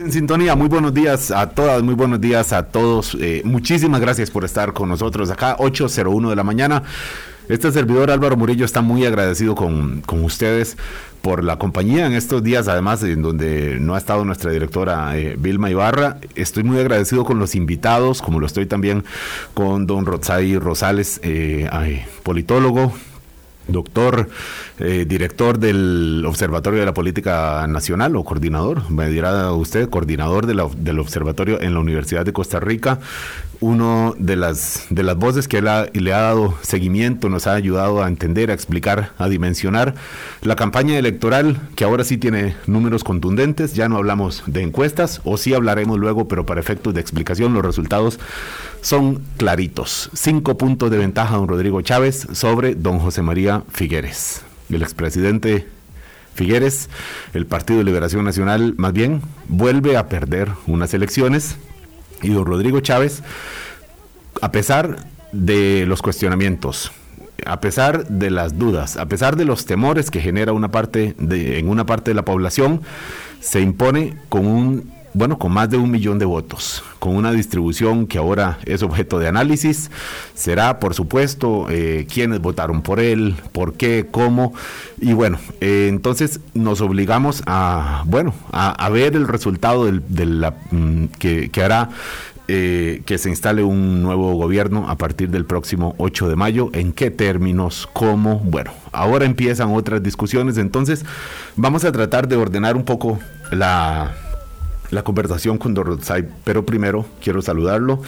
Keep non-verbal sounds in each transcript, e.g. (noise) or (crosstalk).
En sintonía, muy buenos días a todas, muy buenos días a todos. Eh, muchísimas gracias por estar con nosotros acá, 8.01 de la mañana. Este servidor Álvaro Murillo está muy agradecido con, ustedes por la compañía en estos días, además en donde no ha estado nuestra directora eh, Vilma Ibarra. Estoy muy agradecido con los invitados, como lo estoy también con don Rotzai Rosales, eh, politólogo, doctor, eh, director del Observatorio de la Política Nacional o coordinador, me dirá usted, coordinador del Observatorio en la Universidad de Costa Rica, uno de las, de las voces que le ha dado seguimiento, nos ha ayudado a entender, a explicar, a dimensionar la campaña electoral, que ahora sí tiene números contundentes, ya no hablamos de encuestas, o sí hablaremos luego, pero para efectos de explicación los resultados son claritos. Cinco puntos de ventaja don Rodrigo Chávez sobre don José María Figueres, el expresidente Figueres, el Partido de Liberación Nacional, más bien, vuelve a perder unas elecciones y don Rodrigo Chávez, a pesar de los cuestionamientos, a pesar de las dudas, a pesar de los temores que genera una parte de, en una parte de la población, se impone con un bueno, con más de un millón de votos, con una distribución que ahora es objeto de análisis. Será, por supuesto, eh, quiénes votaron por él, por qué, cómo. Y bueno, eh, entonces nos obligamos a, bueno, a, ver el resultado de la, mm, que, que hará eh, que se instale un nuevo gobierno a partir del próximo 8 de mayo. ¿En qué términos? ¿Cómo? Bueno, ahora empiezan otras discusiones, entonces vamos a tratar de ordenar un poco la, la conversación con Don pero primero quiero saludarlo.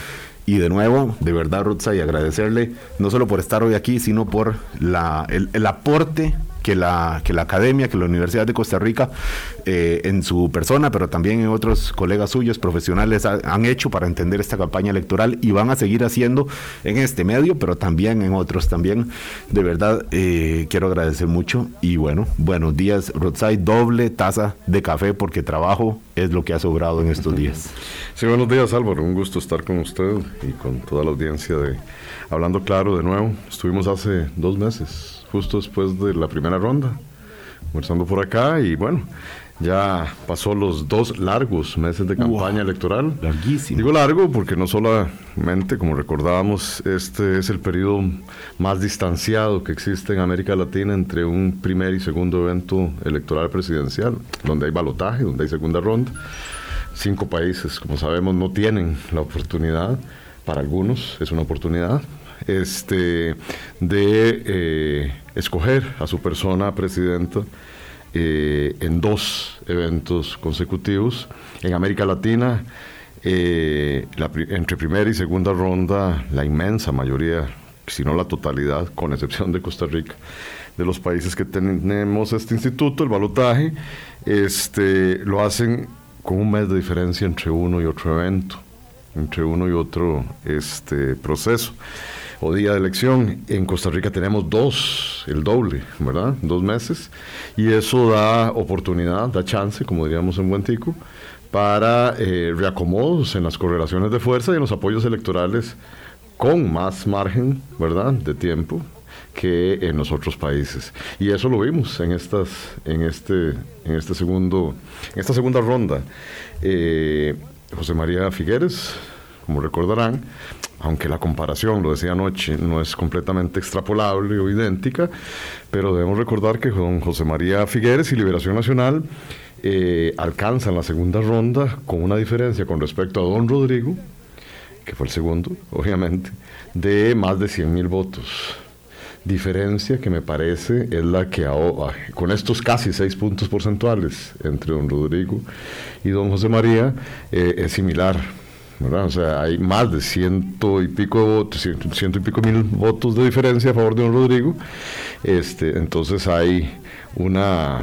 Y de nuevo, de verdad, y agradecerle no solo por estar hoy aquí, sino por la, el aporte que la, que la academia, que la Universidad de Costa Rica, eh, en su persona, pero también en otros colegas suyos profesionales, han hecho para entender esta campaña electoral y van a seguir haciendo en este medio, pero también en otros también. De verdad, eh, quiero agradecer mucho y bueno, buenos días, Rodside, doble taza de café porque trabajo es lo que ha sobrado en estos días. Sí, buenos días Álvaro, un gusto estar con usted y con toda la audiencia de Hablando Claro de nuevo. Estuvimos hace dos meses justo después de la primera ronda, conversando por acá y bueno, ya pasó los dos largos meses de campaña electoral. Larguísimo. Digo largo porque no solamente, como recordábamos, este es el periodo más distanciado que existe en América Latina entre un primer y segundo evento electoral presidencial, donde hay balotaje, donde hay segunda ronda. Cinco países, como sabemos, no tienen la oportunidad, para algunos es una oportunidad, este, de eh, escoger a su persona presidenta eh, en dos eventos consecutivos. En América Latina, eh, entre primera y segunda ronda, la inmensa mayoría, si no la totalidad, con excepción de Costa Rica, de los países que tenemos este instituto, el balotaje, este, lo hacen con un mes de diferencia entre uno y otro evento, entre uno y otro este, proceso o día de elección. En Costa Rica tenemos dos, el doble, ¿verdad? Dos meses. Y eso da oportunidad, da chance, como diríamos en Buen Tico, para eh, reacomodos en las correlaciones de fuerza y en los apoyos electorales con más margen, ¿verdad?, de tiempo que en los otros países. Y eso lo vimos en estas, en este, en este segundo, en esta segunda ronda. Eh, José María Figueres, como recordarán, aunque la comparación, lo decía anoche, no es completamente extrapolable o idéntica, pero debemos recordar que con José María Figueres y Liberación Nacional eh, alcanzan la segunda ronda con una diferencia con respecto a Don Rodrigo, que fue el segundo, obviamente, de más de 100 mil votos. Diferencia que me parece es la que con estos casi seis puntos porcentuales entre don Rodrigo y don José María eh, es similar o sea, hay más de ciento y pico votos, ciento, y pico mil votos de diferencia a favor de don Rodrigo. Este, entonces hay una,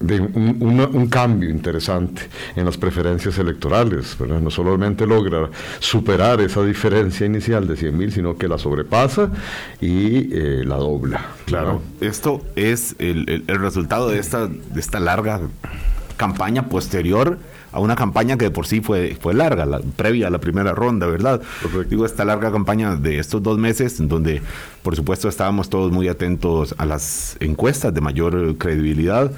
un, cambio interesante en las preferencias electorales. No solamente logra superar esa diferencia inicial de 100 mil, sino que la sobrepasa y eh, la dobla. Claro, esto es el, el, resultado de esta, de esta larga campaña posterior a una campaña que de por sí fue, fue larga, la, previa a la primera ronda, ¿verdad? Digo, esta larga campaña de estos dos meses, en donde por supuesto estábamos todos muy atentos a las encuestas de mayor credibilidad.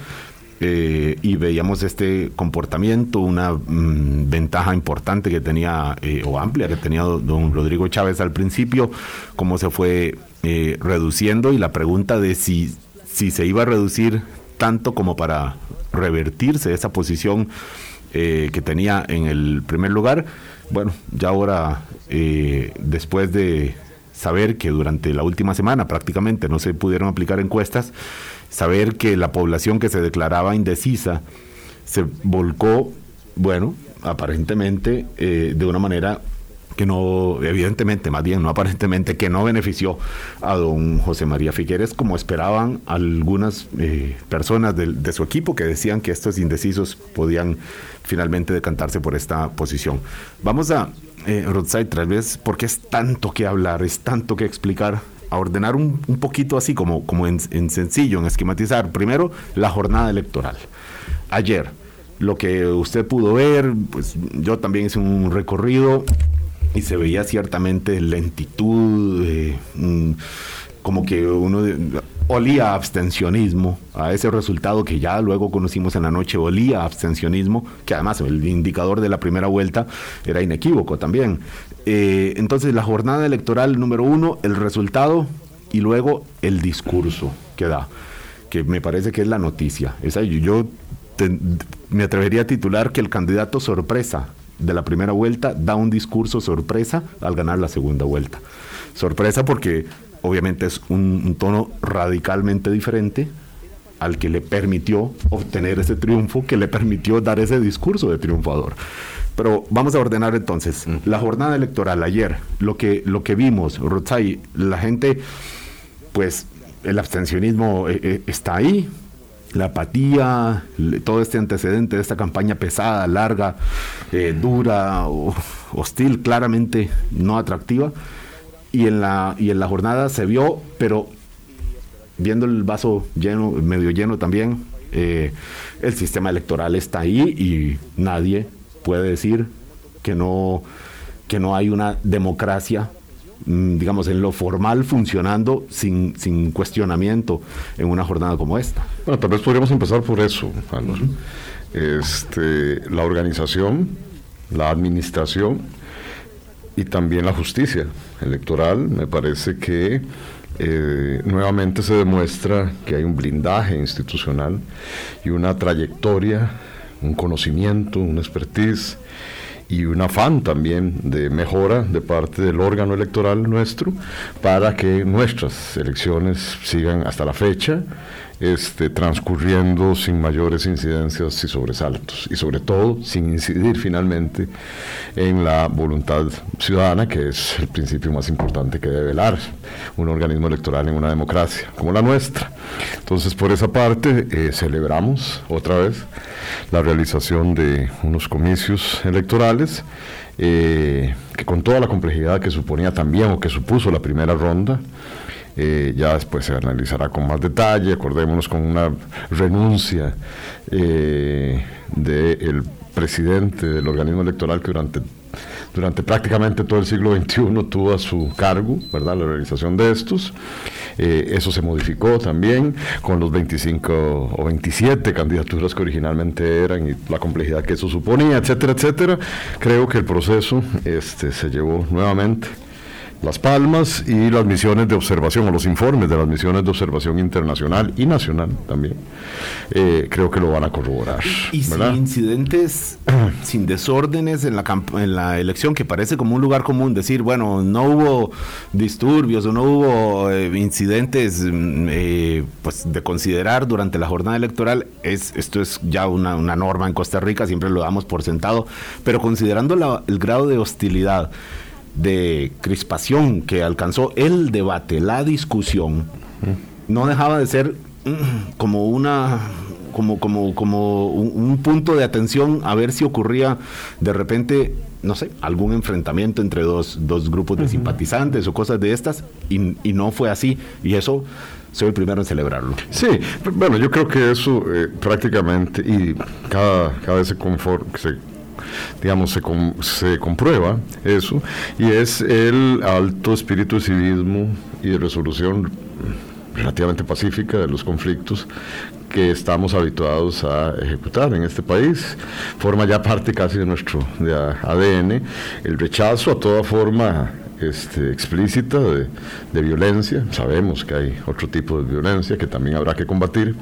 eh, y veíamos este comportamiento, una mm, ventaja importante que tenía, eh, o amplia que tenía don Rodrigo Chávez al principio, cómo se fue eh, reduciendo y la pregunta de si, si se iba a reducir tanto como para revertirse esa posición que tenía en el primer lugar. Bueno, ya ahora, después de saber que durante la última semana prácticamente no se pudieron aplicar encuestas, saber que la población que se declaraba indecisa se volcó, bueno, aparentemente eh, de una manera que no, evidentemente, más bien no aparentemente, que no benefició a don José María Figueres como esperaban algunas eh, personas de, su equipo que decían que estos indecisos podían finalmente decantarse por esta posición. Vamos a, eh, tal vez, porque es tanto que hablar, es tanto que explicar a ordenar un, poquito así como, como en, sencillo, en esquematizar. Primero, la jornada electoral. Ayer, lo que usted pudo ver, pues yo también hice un recorrido y se veía ciertamente lentitud, eh, como que uno olía abstencionismo, a ese resultado que ya luego conocimos en la noche, olía abstencionismo, que además el indicador de la primera vuelta era inequívoco también. Eh, entonces la jornada electoral número uno, el resultado y luego el discurso que da, que me parece que es la noticia. Esa, yo me atrevería a titular que el candidato sorpresa de la primera vuelta da un discurso sorpresa al ganar la segunda vuelta. Sorpresa porque obviamente es un, tono radicalmente diferente al que le permitió obtener ese triunfo, que le permitió dar ese discurso de triunfador. Pero vamos a ordenar entonces. Mm. La jornada electoral ayer, lo que, lo que vimos, Rotzai, la gente, pues el abstencionismo eh, eh, está ahí, la apatía, todo este antecedente de esta campaña pesada, larga, eh, dura, hostil, claramente no atractiva. Y en, la, y en la jornada se vio, pero viendo el vaso lleno, medio lleno también, eh, el sistema electoral está ahí y nadie puede decir que no, que no hay una democracia digamos, en lo formal funcionando sin, sin cuestionamiento en una jornada como esta. Bueno, tal vez podríamos empezar por eso, este, la organización, la administración y también la justicia electoral. Me parece que eh, nuevamente se demuestra que hay un blindaje institucional y una trayectoria, un conocimiento, una expertise y un afán también de mejora de parte del órgano electoral nuestro para que nuestras elecciones sigan hasta la fecha este, transcurriendo sin mayores incidencias y sobresaltos y sobre todo sin incidir finalmente en la voluntad ciudadana que es el principio más importante que debe velar un organismo electoral en una democracia como la nuestra. Entonces por esa parte eh, celebramos otra vez la realización de unos comicios electorales eh, que con toda la complejidad que suponía también o que supuso la primera ronda, eh, ya después se analizará con más detalle, acordémonos con una renuncia eh, del presidente del organismo electoral que durante durante prácticamente todo el siglo XXI tuvo a su cargo, ¿verdad?, la realización de estos. Eh, eso se modificó también con los 25 o 27 candidaturas que originalmente eran y la complejidad que eso suponía, etcétera, etcétera. Creo que el proceso este, se llevó nuevamente las Palmas y las misiones de observación o los informes de las misiones de observación internacional y nacional también, eh, creo que lo van a corroborar. Y, sin incidentes, (clears throat) sin desórdenes en la, en la elección, que parece como un lugar común decir, bueno, no hubo disturbios o no hubo eh, incidentes mm, eh, pues de considerar durante la jornada electoral, es, esto es ya una, norma en Costa Rica, siempre lo damos por sentado, pero considerando el grado de hostilidad, de crispación que alcanzó el debate, la discusión, no dejaba de ser mm, como una como, como, como un, punto de atención a ver si ocurría de repente, no sé, algún enfrentamiento entre dos, grupos de simpatizantes o cosas de estas, y, no fue así, y eso soy el primero en celebrarlo. Sí, bueno, yo creo que eso eh, prácticamente, y cada, cada vez se, se digamos, se, se comprueba eso, y es el alto espíritu de civismo y de resolución relativamente pacífica de los conflictos que estamos habituados a ejecutar en este país. Forma ya parte casi de nuestro ADN el rechazo a toda forma este, explícita de, violencia. Sabemos que hay otro tipo de violencia que también habrá que combatir.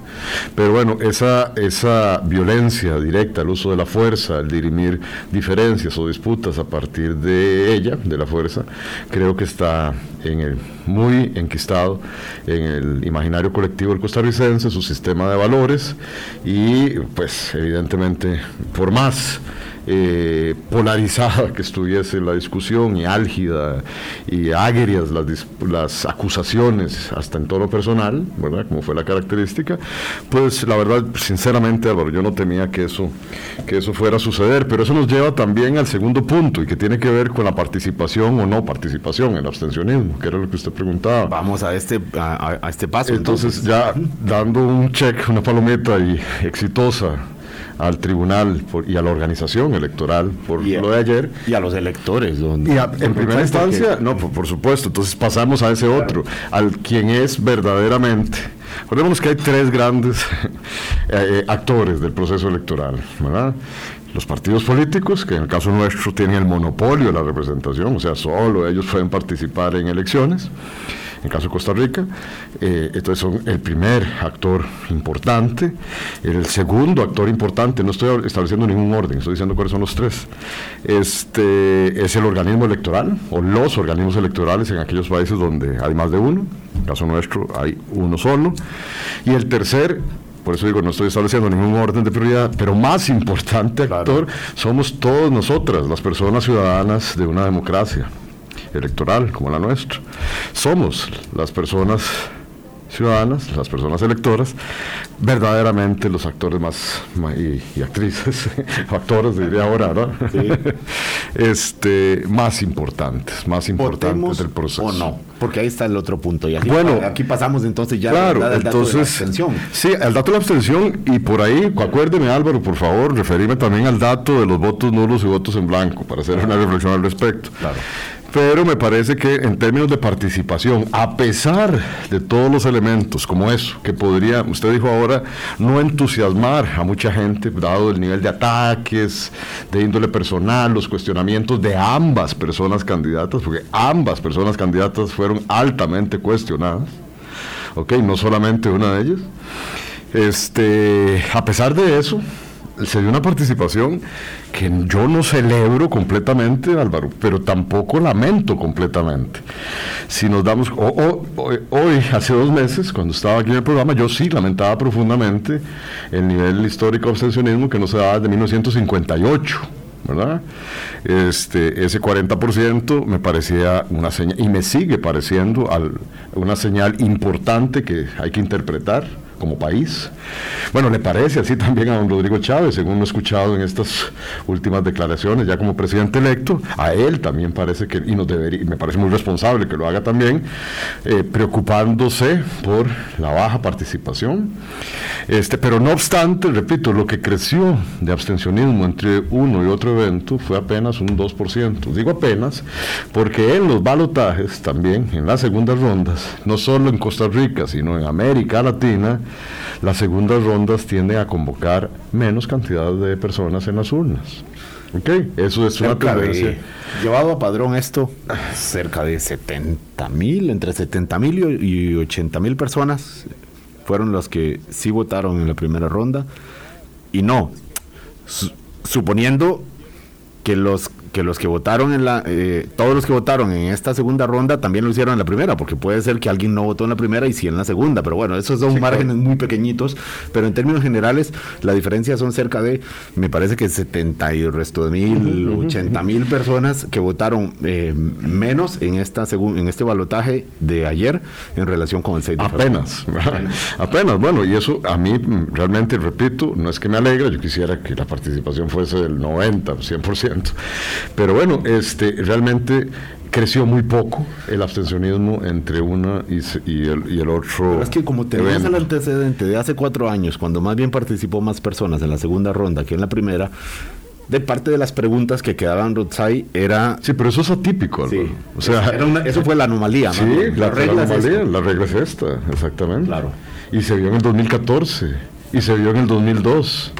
Pero bueno, esa, esa violencia directa, el uso de la fuerza, el dirimir diferencias o disputas a partir de ella, de la fuerza, creo que está en el, muy enquistado en el imaginario colectivo del costarricense, su sistema de valores y pues evidentemente por más eh, polarizada que estuviese la discusión y álgida y agrias las, las acusaciones hasta en tono personal, ¿verdad? Como fue la característica, pues la verdad, sinceramente, Álvaro, yo no temía que eso, que eso fuera a suceder, pero eso nos lleva también al segundo punto y que tiene que ver con la participación o no participación, el abstencionismo, que era lo que usted preguntaba. Vamos a este, a, este paso. Entonces, ya dando un check, una palometa y exitosa al tribunal y a la organización electoral por lo de ayer. Y a los electores. y en primera instancia, no, por, supuesto, entonces pasamos a ese otro, al quien es verdaderamente. Recordemos que hay tres grandes (laughs) eh, eh, actores del proceso electoral, ¿verdad? Los partidos políticos, que en el caso nuestro tienen el monopolio de la representación, o sea, solo ellos pueden participar en elecciones en el caso de Costa Rica. Eh, entonces son el primer actor importante, el segundo actor importante, no estoy estableciendo ningún orden, estoy diciendo cuáles son los tres. Este es el organismo electoral o los organismos electorales en aquellos países donde hay más de uno, en el caso nuestro hay uno solo. Y el tercer por eso digo, no estoy estableciendo ningún orden de prioridad, pero más importante actor somos todos nosotras, las personas ciudadanas de una democracia electoral como la nuestra. Somos las personas ciudadanas, las personas electoras, verdaderamente los actores más, y, actrices, (laughs) actores diría ahora, ¿no? (laughs) este, más importantes, más importantes del proceso. O no, porque ahí está el otro punto. Y bueno, aquí pasamos entonces ya claro, al dato de la abstención. Sí, el dato de la abstención, y por ahí, acuérdeme Álvaro, por favor, referirme también al dato de los votos nulos y votos en blanco, para hacer una reflexión al respecto. Claro pero me parece que en términos de participación, a pesar de todos los elementos como eso, que podría, usted dijo ahora, no entusiasmar a mucha gente, dado el nivel de ataques, de índole personal, los cuestionamientos de ambas personas candidatas, porque ambas personas candidatas fueron altamente cuestionadas, ¿ok? No solamente una de ellas. Este, a pesar de eso, se dio una participación que yo no celebro completamente, Álvaro, pero tampoco lamento completamente. Si nos damos, hoy, hace dos meses, cuando estaba aquí en el programa, yo sí lamentaba profundamente el nivel histórico de abstencionismo que no se daba desde 1958. ¿verdad? Este, ese 40% me parecía una señal, y me sigue pareciendo una señal importante que hay que interpretar como país. Bueno, le parece así también a don Rodrigo Chávez, según lo he escuchado en estas últimas declaraciones, ya como presidente electo, a él también parece que, y nos debería, me parece muy responsable que lo haga también, eh, preocupándose por la baja participación. Este, pero no obstante, repito, lo que creció de abstencionismo entre uno y otro evento fue apenas un 2%. Digo apenas porque en los balotajes también, en las segundas rondas, no solo en Costa Rica, sino en América Latina, las segundas rondas tienden a convocar menos cantidad de personas en las urnas. Ok, eso es una tendencia. llevado a padrón esto, cerca de 70 mil, entre 70 mil y 80 mil personas fueron los que sí votaron en la primera ronda. Y no, suponiendo que los que los que votaron en la, eh, todos los que votaron en esta segunda ronda también lo hicieron en la primera, porque puede ser que alguien no votó en la primera y sí en la segunda, pero bueno, esos son márgenes muy pequeñitos, pero en términos generales la diferencia son cerca de, me parece que 70 y resto de mil, 80 mil personas que votaron eh, menos en esta en este balotaje de ayer en relación con el 6 de Apenas, (laughs) apenas, bueno, y eso a mí realmente, repito, no es que me alegra, yo quisiera que la participación fuese del 90, 100%, pero bueno, este, realmente creció muy poco el abstencionismo entre una y, el, y el, otro. es que como tenemos el antecedente de hace cuatro años, cuando más bien participó más personas en la segunda ronda que en la primera, de parte de las preguntas que quedaban Rotzai era... Sí, pero eso es atípico. Sí, o sea, eso fue la anomalía. Sí, la, regla la, anomalía, la regla es esta, exactamente. Claro. Y se vio en el 2014 y se vio en el 2002.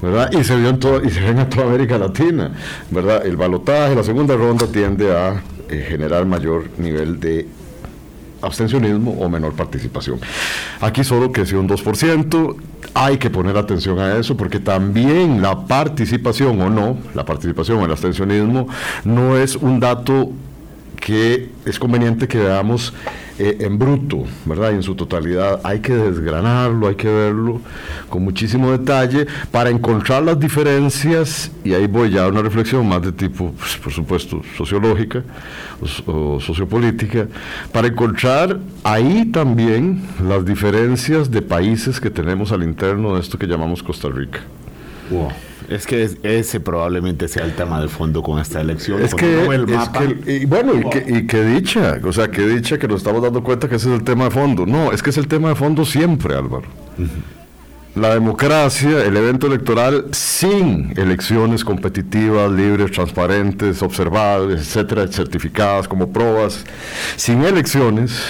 ¿Verdad? Y se vio en, todo, y se en toda América Latina, ¿verdad? El balotaje, la segunda ronda tiende a eh, generar mayor nivel de abstencionismo o menor participación. Aquí solo creció un 2%, hay que poner atención a eso porque también la participación o no, la participación o el abstencionismo no es un dato que es conveniente que veamos eh, en bruto, ¿verdad? Y en su totalidad. Hay que desgranarlo, hay que verlo con muchísimo detalle para encontrar las diferencias, y ahí voy ya a una reflexión más de tipo, pues, por supuesto, sociológica o, sociopolítica, para encontrar ahí también las diferencias de países que tenemos al interno de esto que llamamos Costa Rica. Wow. Es que ese probablemente sea el tema de fondo con esta elección. Es que, el mapa. y bueno, y que, dicha, o sea, que dicha que nos estamos dando cuenta que ese es el tema de fondo. No, es que es el tema de fondo siempre, Álvaro. La democracia, el evento electoral sin elecciones competitivas, libres, transparentes, observables, etcétera, certificadas como pruebas, sin elecciones,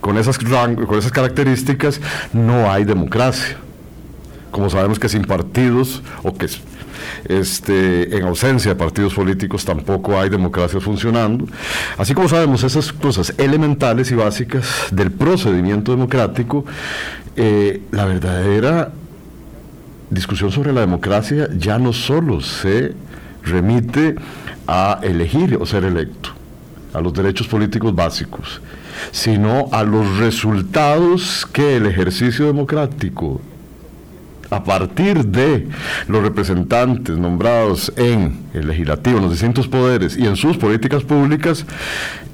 con esas, con esas características, no hay democracia como sabemos que sin partidos o que este, en ausencia de partidos políticos tampoco hay democracia funcionando. Así como sabemos esas cosas elementales y básicas del procedimiento democrático, eh, la verdadera discusión sobre la democracia ya no solo se remite a elegir o ser electo, a los derechos políticos básicos, sino a los resultados que el ejercicio democrático a partir de los representantes nombrados en el legislativo, en los distintos poderes y en sus políticas públicas,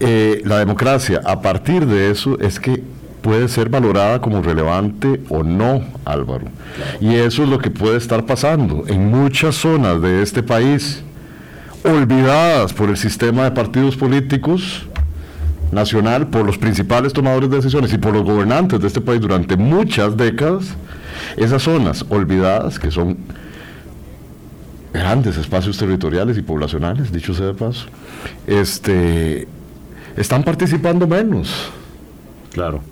eh, la democracia, a partir de eso, es que puede ser valorada como relevante o no, Álvaro. Y eso es lo que puede estar pasando en muchas zonas de este país, olvidadas por el sistema de partidos políticos nacional, por los principales tomadores de decisiones y por los gobernantes de este país durante muchas décadas esas zonas olvidadas, que son grandes espacios territoriales y poblacionales, dicho sea de paso, este, están participando menos. Claro.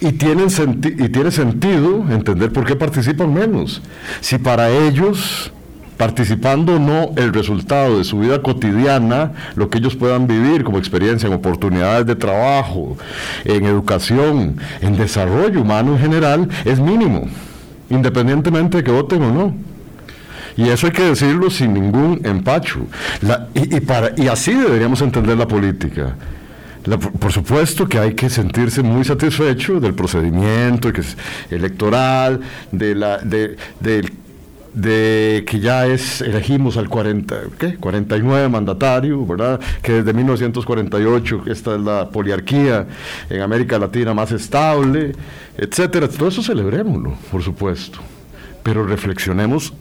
Y, tienen y tiene sentido entender por qué participan menos. Si para ellos, participando o no el resultado de su vida cotidiana, lo que ellos puedan vivir como experiencia en oportunidades de trabajo, en educación, en desarrollo humano en general, es mínimo independientemente de que voten o no. Y eso hay que decirlo sin ningún empacho. y, para, y así deberíamos entender la política. por supuesto que hay que sentirse muy satisfecho del procedimiento electoral, de la, de, de que ya es, elegimos al 40, ¿qué? 49 mandatario, ¿verdad? Que desde 1948 esta es la poliarquía en América Latina más estable, etcétera. Todo eso celebrémoslo, por supuesto. Pero reflexionemos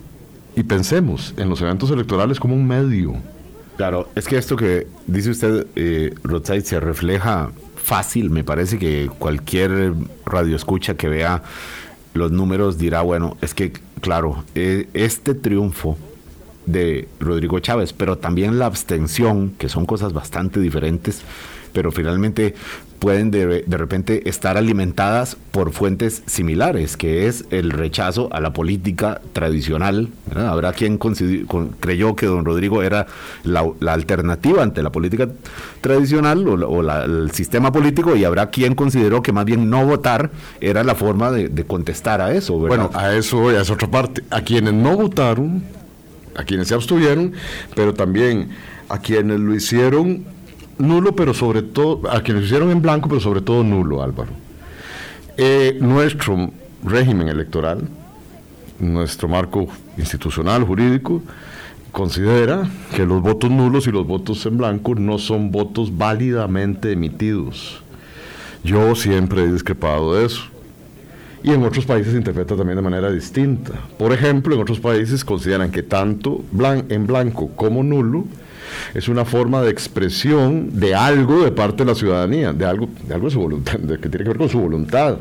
y pensemos en los eventos electorales como un medio. Claro, es que esto que dice usted, eh, se refleja fácil, me parece que cualquier radio escucha que vea los números dirá, bueno, es que, claro, e, este triunfo de Rodrigo Chávez, pero también la abstención, que son cosas bastante diferentes, pero finalmente pueden de, repente estar alimentadas por fuentes similares, que es el rechazo a la política tradicional. Habrá quien creyó que don Rodrigo era la, alternativa ante la política tradicional o, el sistema político y habrá quien consideró que más bien no votar era la forma de, contestar a eso. Bueno, a eso a esa otra parte. A quienes no votaron, a quienes se abstuvieron, pero también a quienes lo hicieron nulo, pero sobre todo, a quienes hicieron en blanco, pero sobre todo nulo, Álvaro. Eh, nuestro régimen electoral, nuestro marco institucional, jurídico, considera que los votos nulos y los votos en blanco no son votos válidamente emitidos. Yo siempre he discrepado de eso. Y en otros países se interpreta también de manera distinta. Por ejemplo, en otros países consideran que tanto en blanco como nulo es una forma de expresión de algo de parte de la ciudadanía, de algo, de algo de su voluntad, que tiene que ver con su voluntad,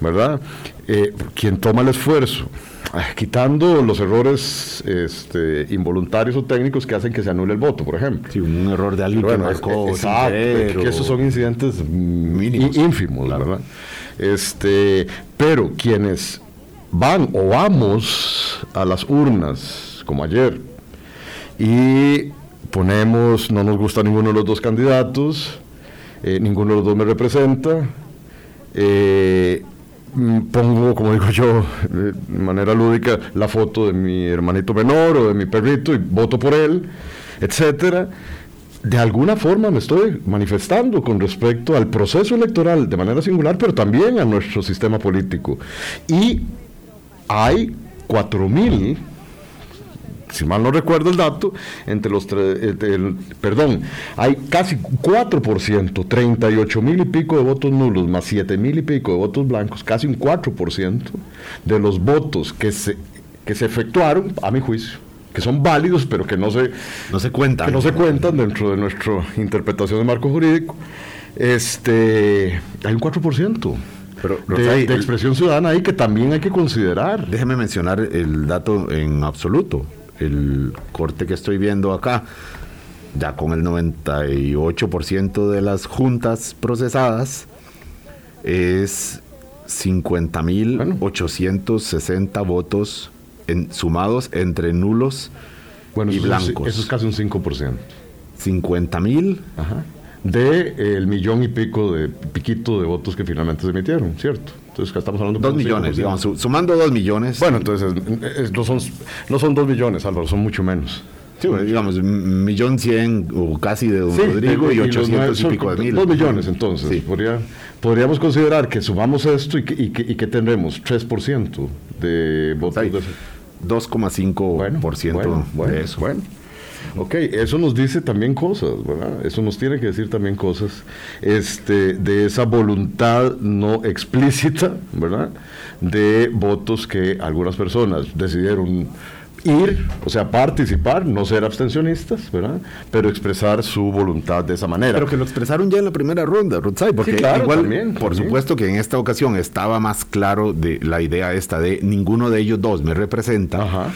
¿verdad? Eh, quien toma el esfuerzo, ah, quitando los errores este, involuntarios o técnicos que hacen que se anule el voto, por ejemplo. Sí, un error de alguien que marcó, exacto, que esos son incidentes mínimos, ínfimos, ¿verdad? Este, pero quienes van o vamos a las urnas, como ayer, y ponemos, no nos gusta ninguno de los dos candidatos, eh, ninguno de los dos me representa, eh, mm, pongo, como digo yo, de manera lúdica, la foto de mi hermanito menor o de mi perrito y voto por él, etcétera. De alguna forma me estoy manifestando con respecto al proceso electoral de manera singular, pero también a nuestro sistema político. Y hay 4.000 si mal no recuerdo el dato, entre los tres, eh, perdón, hay casi 4%, 38 mil y pico de votos nulos, más 7 mil y pico de votos blancos, casi un 4% de los votos que se, que se efectuaron, a mi juicio, que son válidos, pero que no se, no se cuentan. Que no se cuentan dentro de nuestra interpretación de marco jurídico. Este, hay un 4%. Pero, de, de, expresión ciudadana ahí que también hay que considerar. Déjeme mencionar el dato en absoluto el corte que estoy viendo acá, ya con el 98% de las juntas procesadas, es 50.860 votos en, sumados entre nulos y blancos. eso es casi un 5%. 50 mil de el millón y pico de piquito de votos que finalmente se emitieron, ¿cierto? Entonces estamos hablando de dos millones, digamos, sumando dos millones. Bueno, entonces no, son, no son dos millones, Álvaro, son mucho menos. Sí, bueno, digamos, millón cien o casi de don Rodrigo y, ochocientos y, pico de mil. Dos millones, entonces. Sí. Podría, podríamos considerar que sumamos esto y que, y que, que tendremos 3% de votos. 2,5% bueno, bueno, de eso. Bueno. Ok, eso nos dice también cosas, ¿verdad? Eso nos tiene que decir también cosas este, de esa voluntad no explícita, ¿verdad? De votos que algunas personas decidieron ir, o sea, participar, no ser abstencionistas, ¿verdad? Pero expresar su voluntad de esa manera. Pero que lo expresaron ya en la primera ronda, Rutsai, porque igual, por supuesto que en esta ocasión estaba más claro de la idea esta de ninguno de ellos dos me representa. Ajá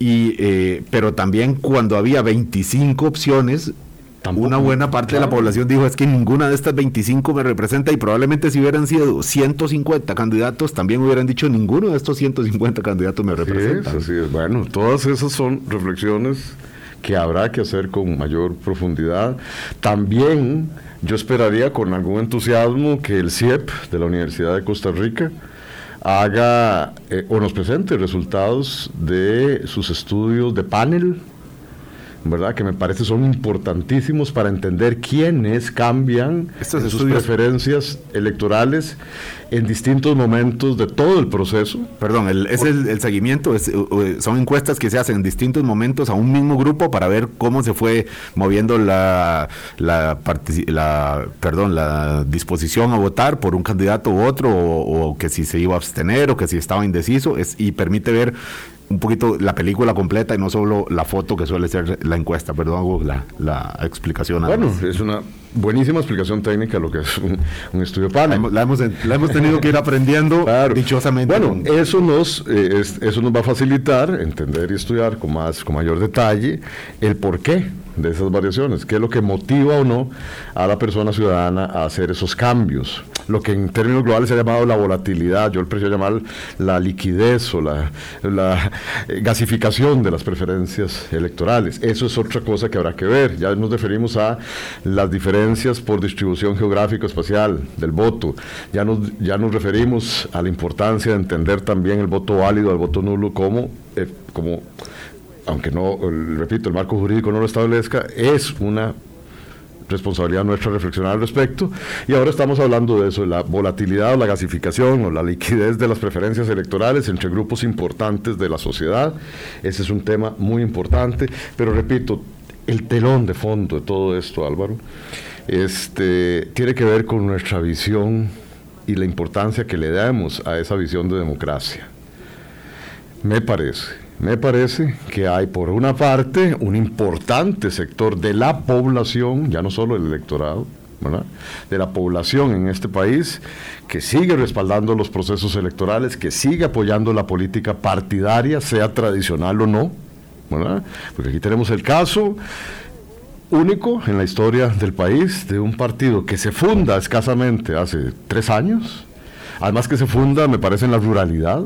y, eh, pero también cuando había 25 opciones, una buena parte de la población dijo es que ninguna de estas 25 me representa y probablemente si hubieran sido 150 candidatos también hubieran dicho ninguno de estos 150 candidatos me representa. así es. Bueno, todas esas son reflexiones que habrá que hacer con mayor profundidad. También yo esperaría con algún entusiasmo que el CIEP de la Universidad de Costa Rica haga eh, o nos presente resultados de sus estudios de panel, ¿verdad? Que me parece son importantísimos para entender quiénes cambian sus preferencias electorales en distintos momentos de todo el proceso. Perdón, el, es el, seguimiento, son encuestas que se hacen en distintos momentos a un mismo grupo para ver cómo se fue moviendo la, la, perdón, la disposición a votar por un candidato u otro, o, que si se iba a abstener, o que si estaba indeciso, es, y permite ver un poquito la película completa y no solo la foto que suele ser la encuesta, perdón, la, la explicación. Bueno, es una buenísima explicación técnica lo que es un, estudio panel. La hemos, la hemos, tenido que ir aprendiendo (laughs) dichosamente. Bueno, eso nos, eh, eso nos va a facilitar entender y estudiar con, más, con mayor detalle el por qué de esas variaciones, qué es lo que motiva o no a la persona ciudadana a hacer esos cambios. Lo que en términos globales se ha llamado la volatilidad, yo el prefiero llamar la liquidez o la, gasificación de las preferencias electorales. Eso es otra cosa que habrá que ver. Ya nos referimos a las diferencias por distribución geográfico-espacial del voto. Ya nos, ya nos referimos a la importancia de entender también el voto válido al voto nulo como, eh, como aunque no, repito, el marco jurídico no lo establezca, es una responsabilidad nuestra reflexionar al respecto. Y ahora estamos hablando de eso, de la volatilidad o la gasificación o la liquidez de las preferencias electorales entre grupos importantes de la sociedad. Ese es un tema muy importante, pero repito, el telón de fondo de todo esto, Álvaro, este, tiene que ver con nuestra visión y la importancia que le damos a esa visión de democracia. Me parece me parece que hay por una parte un importante sector de la población, ya no solo el electorado, de la población en este país que sigue respaldando los procesos electorales, que sigue apoyando la política partidaria, sea tradicional o no. Porque aquí tenemos el caso único en la historia del país de un partido que se funda escasamente hace tres años, además que se funda, me parece, en la ruralidad,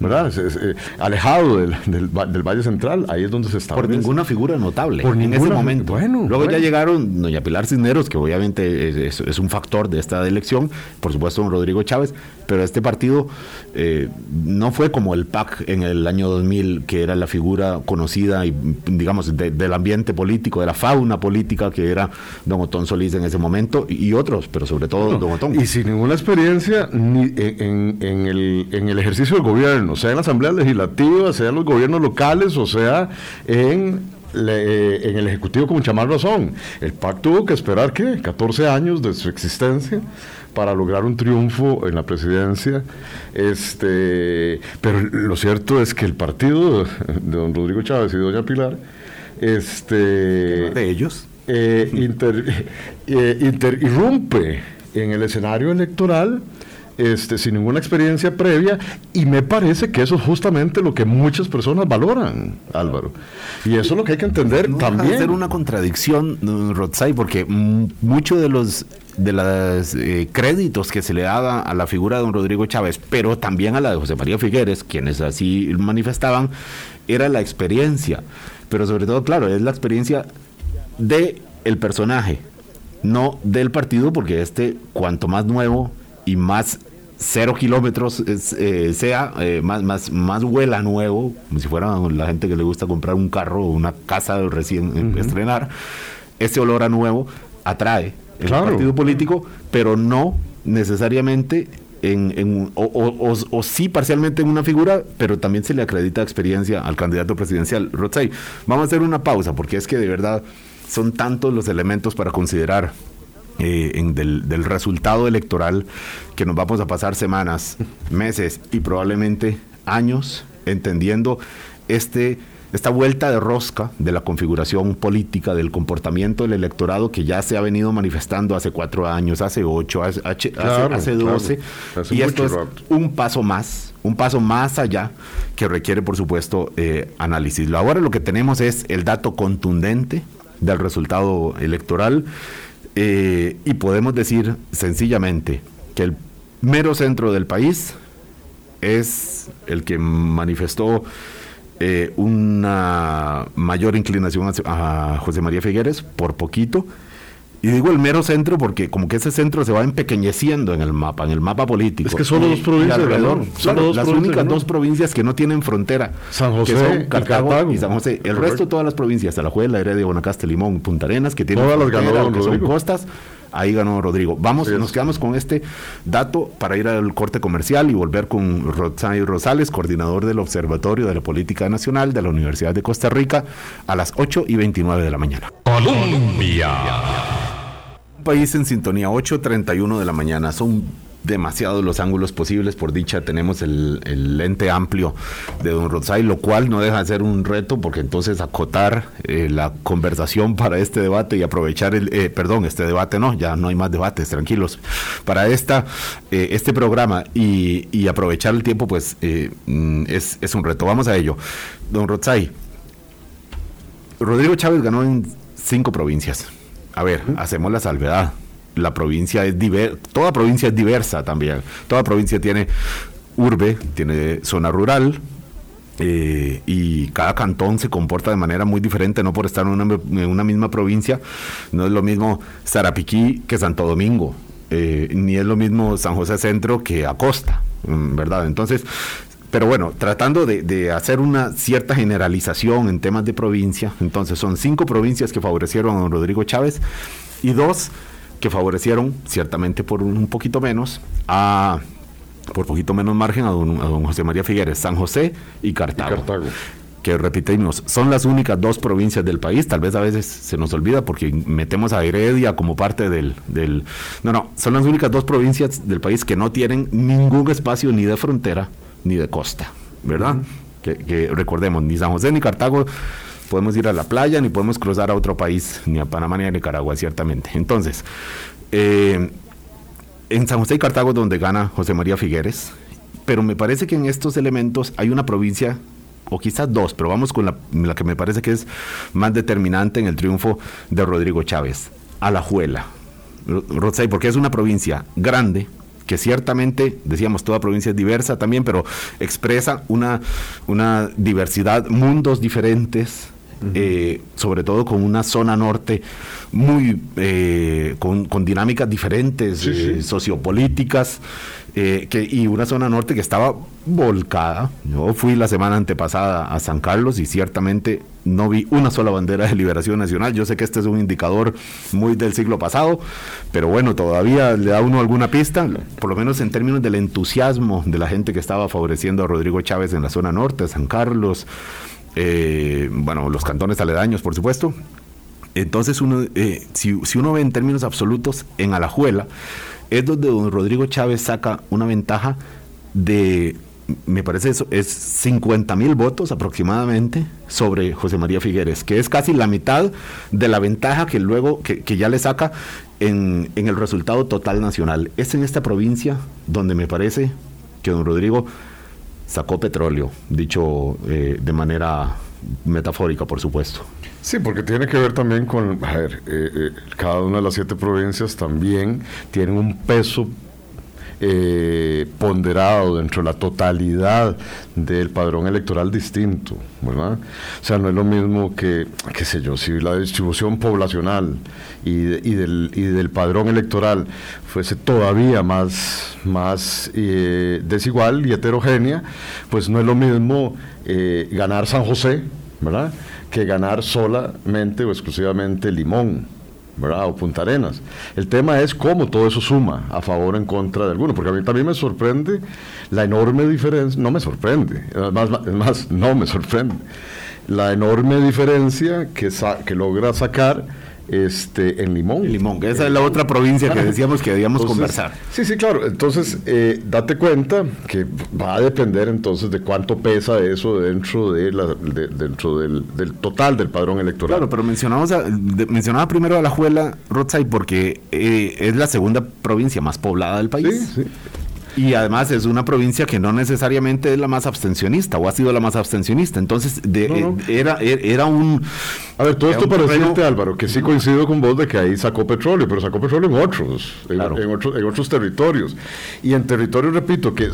¿verdad? Eh, alejado del, del, Valle Central, ahí es donde se está. Por ninguna figura notable en ese momento. Bueno, Luego ya llegaron doña Pilar Cisneros, que obviamente es, un factor de esta elección, por supuesto don Rodrigo Chávez, pero este partido eh, no fue como el PAC en el año 2000, que era la figura conocida y digamos del ambiente político, de la fauna política que era don Otón Solís en ese momento y otros, pero sobre todo don Otón. Y sin ninguna experiencia ni en, en, el, en el ejercicio del gobierno, sea en la Asamblea Legislativa, sea en los gobiernos locales, o sea en en el Ejecutivo con mucha más razón. El PAC tuvo que esperar, ¿qué? 14 años de su existencia para lograr un triunfo en la presidencia. Este, pero lo cierto es que el partido de don Rodrigo Chávez y doña Pilar, este, de ellos, eh, (laughs) eh, irrumpe en el escenario electoral este, sin ninguna experiencia previa, y me parece que eso es justamente lo que muchas personas valoran, Álvaro. Y eso es lo que hay que entender no también. ser una contradicción, Rotzai, porque muchos de los de los eh, créditos que se le daba a la figura de don Rodrigo Chávez, pero también a la de José María Figueres, quienes así manifestaban, era la experiencia. Pero sobre todo, claro, es la experiencia de el personaje, no del partido, porque este, cuanto más nuevo, y más cero kilómetros eh, sea, eh, más, más, más huela nuevo, como si fuera la gente que le gusta comprar un carro o una casa recién estrenar, ese olor a nuevo atrae el partido político, pero no necesariamente en, o, o, sí parcialmente en una figura, pero también se le acredita experiencia al candidato presidencial. Rotzai, vamos a hacer una pausa porque es que de verdad son tantos los elementos para considerar eh, en del, resultado electoral que nos vamos a pasar semanas, meses y probablemente años entendiendo este esta vuelta de rosca de la configuración política, del comportamiento del electorado que ya se ha venido manifestando hace cuatro años, hace ocho, hace, hace, doce. y esto es un paso más, un paso más allá que requiere, por supuesto, eh, análisis. Ahora lo que tenemos es el dato contundente del resultado electoral eh, y podemos decir sencillamente que el mero centro del país es el que manifestó eh, una mayor inclinación a, José María Figueres por poquito y digo el mero centro porque como que ese centro se va empequeñeciendo en el mapa, en el mapa político. Es que son dos provincias alrededor. Son las únicas dos provincias que no tienen frontera. San José, que son Cartago y, San José. El resto, todas las provincias, Alajuela, Heredia, Bonacaste, Limón, Punta Arenas, que tienen todas las que son costas, ahí ganó Rodrigo. Vamos, nos quedamos con este dato para ir al corte comercial y volver con Rosario Rosales, coordinador del Observatorio de la Política Nacional de la Universidad de Costa Rica, a las 8 y 29 de la mañana. Colombia país en sintonía, 8.31 de la mañana. Son demasiados los ángulos posibles. Por dicha, tenemos el, lente amplio de Don Rosay, lo cual no deja de ser un reto, porque entonces acotar eh, la conversación para este debate y aprovechar el, eh, perdón, este debate no, ya no hay más debates, tranquilos. Para esta, eh, este programa y, aprovechar el tiempo, pues mm, es, es, un reto. Vamos a ello. Don Rosay, Rodrigo Chávez ganó en cinco provincias a ver, hacemos la salvedad. La provincia es diversa, toda provincia es diversa también. Toda provincia tiene urbe, tiene zona rural, eh, y cada cantón se comporta de manera muy diferente, no por estar en una, misma provincia, no es lo mismo Zarapiquí que Santo Domingo, eh, ni es lo mismo San José Centro que Acosta, mm, ¿verdad? Entonces, pero bueno, tratando de, hacer una cierta generalización en temas de provincia, entonces son cinco provincias que favorecieron a don Rodrigo Chávez y dos que favorecieron, ciertamente por un poquito menos, a por poquito menos margen a don, José María Figueres, San José y Cartago. Cartago. Que repetimos, son las únicas dos provincias del país, tal vez a veces se nos olvida porque metemos a Heredia como parte del, del... No, no, son las únicas dos provincias del país que no tienen ningún espacio ni de frontera ni de costa, ¿verdad? que, recordemos, ni San José ni Cartago podemos ir a la playa, ni podemos cruzar a otro país, ni a Panamá ni a Nicaragua, ciertamente. Entonces, eh, en San José y Cartago es donde gana José María Figueres, pero me parece que en estos elementos hay una provincia, o quizás dos, pero vamos con la, que me parece que es más determinante en el triunfo de Rodrigo Chávez, Alajuela. Rosay, porque es una provincia grande, que ciertamente, decíamos, toda provincia es diversa también, pero expresa una, una diversidad, mundos diferentes, eh, sobre todo con una zona norte muy eh, con, dinámicas diferentes, eh, sociopolíticas, que, y una zona norte que estaba volcada. Yo fui la semana antepasada a San Carlos y ciertamente no vi una sola bandera de liberación nacional. Yo sé que este es un indicador muy del siglo pasado, pero bueno, todavía le da uno alguna pista, por lo menos en términos del entusiasmo de la gente que estaba favoreciendo a Rodrigo Chávez en la zona norte, San Carlos. Eh, bueno, los cantones aledaños, por supuesto. Entonces, uno, eh, si, uno ve en términos absolutos, en Alajuela, es donde don Rodrigo Chávez saca una ventaja de, me parece eso, es 50 mil votos aproximadamente sobre José María Figueres, que es casi la mitad de la ventaja que luego, que, ya le saca en, en el resultado total nacional. Es en esta provincia donde me parece que don Rodrigo sacó petróleo, dicho eh, de manera metafórica, por supuesto. Sí, porque tiene que ver también con, a ver, eh, eh, cada una de las siete provincias también tienen un peso eh, ponderado dentro de la totalidad del padrón electoral distinto, ¿verdad? O sea, no es lo mismo que, qué sé yo, si la distribución poblacional y, del, y del, padrón electoral fuese todavía más, más eh, desigual y heterogénea, pues no es lo mismo eh, ganar San José, ¿verdad? Que ganar solamente o exclusivamente Limón. O Punta Arenas. El tema es cómo todo eso suma a favor o en contra de alguno, porque a mí también me sorprende la enorme diferencia, no me sorprende, más, no me sorprende, la enorme diferencia que, que logra sacar este, en Limón. Limón, esa es la otra provincia que decíamos que debíamos conversar. Sí, sí, claro. Entonces, eh, date cuenta que va a depender entonces de cuánto pesa eso dentro de la, dentro del, total del padrón electoral. Claro, pero mencionamos mencionaba primero a la Juela, Rotzai, porque eh, es la segunda provincia más poblada del país. Sí, sí. Y además es una provincia que no necesariamente es la más abstencionista o ha sido la más abstencionista. Entonces de, eh, Era, era un... A ver, todo esto para decirte Álvaro, que sí coincido con vos de que ahí sacó petróleo, pero sacó petróleo en otros, en, otros, en otros territorios. Y en territorios, repito, que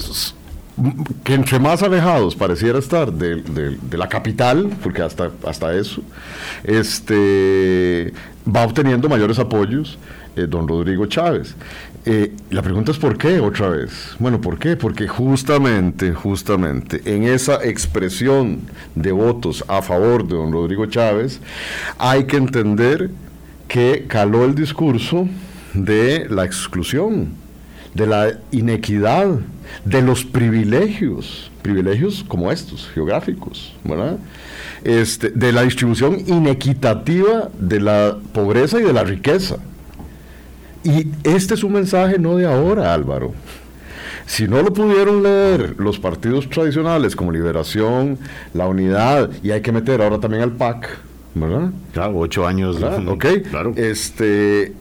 que entre más alejados pareciera estar de, la capital, porque hasta, hasta eso, este, va obteniendo mayores apoyos eh, don Rodrigo Chávez. Eh, la pregunta es ¿por qué otra vez? Bueno, ¿por qué? Porque justamente, justamente en esa expresión de votos a favor de don Rodrigo Chávez, hay que entender que caló el discurso de la exclusión, de la inequidad, de los privilegios, privilegios como estos, geográficos, ¿verdad? Este, de la distribución inequitativa de la pobreza y de la riqueza. Y este es un mensaje no de ahora, Álvaro. Si no lo pudieron leer los partidos tradicionales como Liberación, La Unidad, y hay que meter ahora también al PAC, ¿verdad? Claro, ocho años. Ok, claro. Este,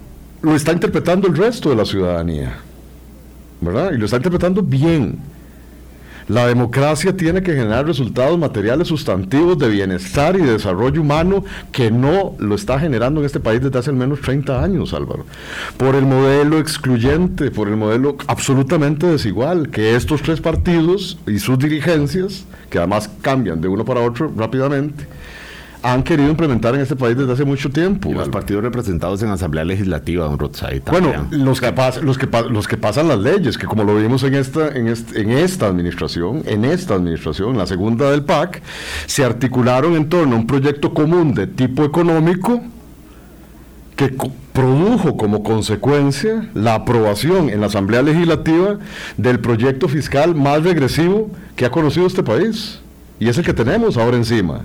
lo está interpretando el resto de la ciudadanía, ¿verdad? Y lo está interpretando bien. La democracia tiene que generar resultados materiales sustantivos de bienestar y de desarrollo humano que no lo está generando en este país desde hace al menos 30 años, Álvaro. Por el modelo excluyente, por el modelo absolutamente desigual, que estos tres partidos y sus dirigencias, que además cambian de uno para otro rápidamente, han querido implementar en este país desde hace mucho tiempo. los partidos representados en Asamblea Legislativa, don Rotzai, Bueno, los que, los, que los que pasan las leyes, que como lo vimos en esta, en, en esta administración, en esta administración, la segunda del PAC, se articularon en torno a un proyecto común de tipo económico que produjo como consecuencia la aprobación en la Asamblea Legislativa del proyecto fiscal más regresivo que ha conocido este país y es el que tenemos ahora encima,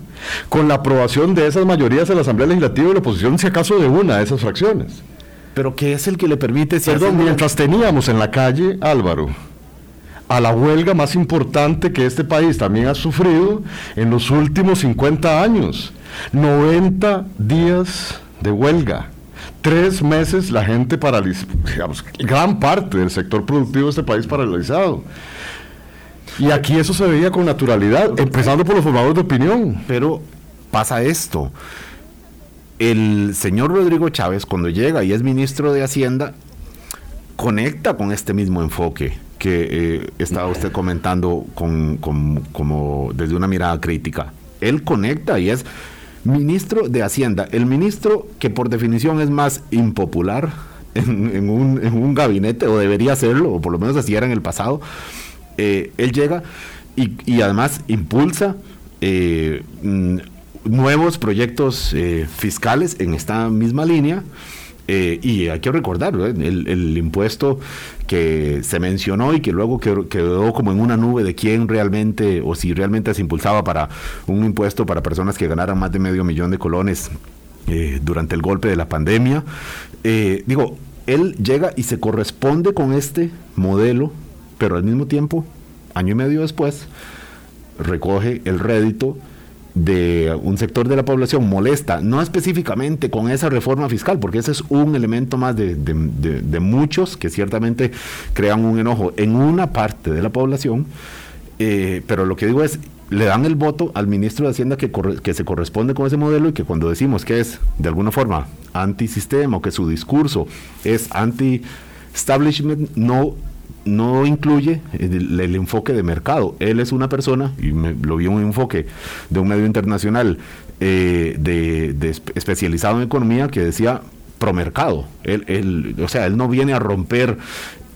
con la aprobación de esas mayorías en la Asamblea Legislativa y la oposición, si acaso, de una de esas fracciones. Pero ¿qué es el que le permite... Perdón, mientras teníamos en la calle, Álvaro, a la huelga más importante que este país también ha sufrido en los últimos 50 años. 90 días de huelga. Tres meses la gente paralizada, gran parte del sector productivo de este país paralizado. Y aquí eso se veía con naturalidad, empezando por los formadores de opinión. Pero pasa esto. El señor Rodrigo Chávez, cuando llega y es ministro de Hacienda, conecta con este mismo enfoque que eh, estaba usted comentando con, como desde una mirada crítica. Él conecta y es ministro de Hacienda, el ministro que por definición es más impopular en, un, gabinete, o debería serlo, o por lo menos así era en el pasado. Eh, él llega y, además impulsa eh, mm, nuevos proyectos fiscales en esta misma línea. y hay que recordar, el, el, impuesto que se mencionó y que luego quedó, como en una nube de quién realmente o si realmente se impulsaba para un impuesto para personas que ganaran más de medio millón de colones eh, durante el golpe de la pandemia. Eh, digo, él llega y se corresponde con este modelo, pero al mismo tiempo, año y medio después, recoge el rédito de un sector de la población molesta, no específicamente con esa reforma fiscal, porque ese es un elemento más de, muchos que ciertamente crean un enojo en una parte de la población, eh, pero lo que digo es, le dan el voto al ministro de Hacienda que, que se corresponde con ese modelo y que cuando decimos que es de alguna forma antisistema o que su discurso es anti-establishment, no no incluye el, enfoque de mercado. Él es una persona, y me, lo vi un enfoque de un medio internacional eh, de, especializado en economía que decía promercado. Él, él, o sea, él no viene a romper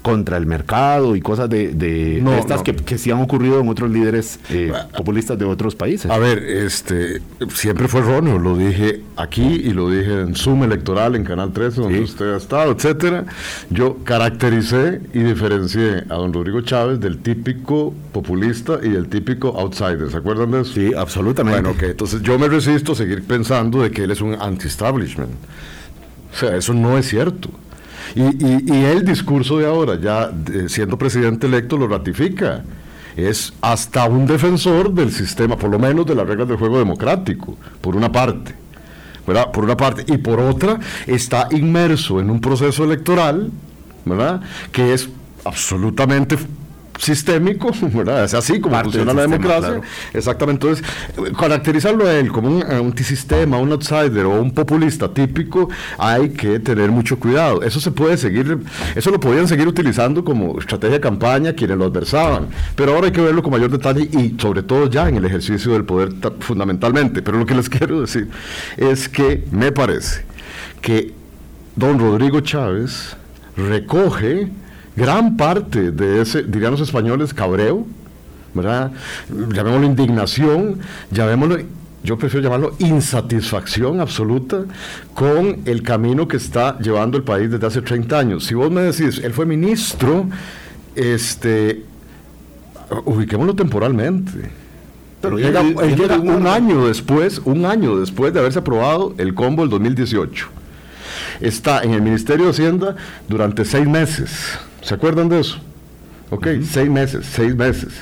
contra el mercado y cosas de, estas Que, que, sí han ocurrido en otros líderes eh, populistas de otros países. A ver, este siempre fue erróneo, lo dije aquí y lo dije en Zoom electoral, en Canal 13, donde usted ha estado, etcétera. Yo caractericé y diferencié a don Rodrigo Chávez del típico populista y del típico outsider. ¿Se acuerdan de eso? Sí, absolutamente. Bueno, que entonces yo me resisto a seguir pensando de que él es un anti-establishment. O sea, eso no es cierto. Y, el discurso de ahora, ya siendo presidente electo, lo ratifica. Es hasta un defensor del sistema, por lo menos de las reglas del juego democrático, por una parte. ¿verdad? Por una parte. Y por otra, está inmerso en un proceso electoral, ¿verdad? Que es absolutamente sistémico, (laughs) ¿verdad? Es así como funciona la democracia. Exactamente. Entonces, caracterizarlo a él como un antisistema, un outsider o un populista típico, hay que tener mucho cuidado. Eso se puede seguir, eso lo podían seguir utilizando como estrategia de campaña quienes lo adversaban. Pero ahora hay que verlo con mayor detalle y sobre todo ya en el ejercicio del poder fundamentalmente. Pero lo que les (laughs) quiero decir es que me parece que don Rodrigo Chávez recoge gran parte de ese, dirían los españoles, cabreo, ¿verdad? Llamémoslo indignación, llamémoslo, yo prefiero llamarlo insatisfacción absoluta con el camino que está llevando el país desde hace 30 años. Si vos me decís, él fue ministro, este, ubiquémoslo temporalmente. Pero llega, llega un año después, un año después de haberse aprobado el combo del 2018. Está en el Ministerio de Hacienda durante seis meses ¿Se acuerdan de eso? Ok, seis meses, seis meses.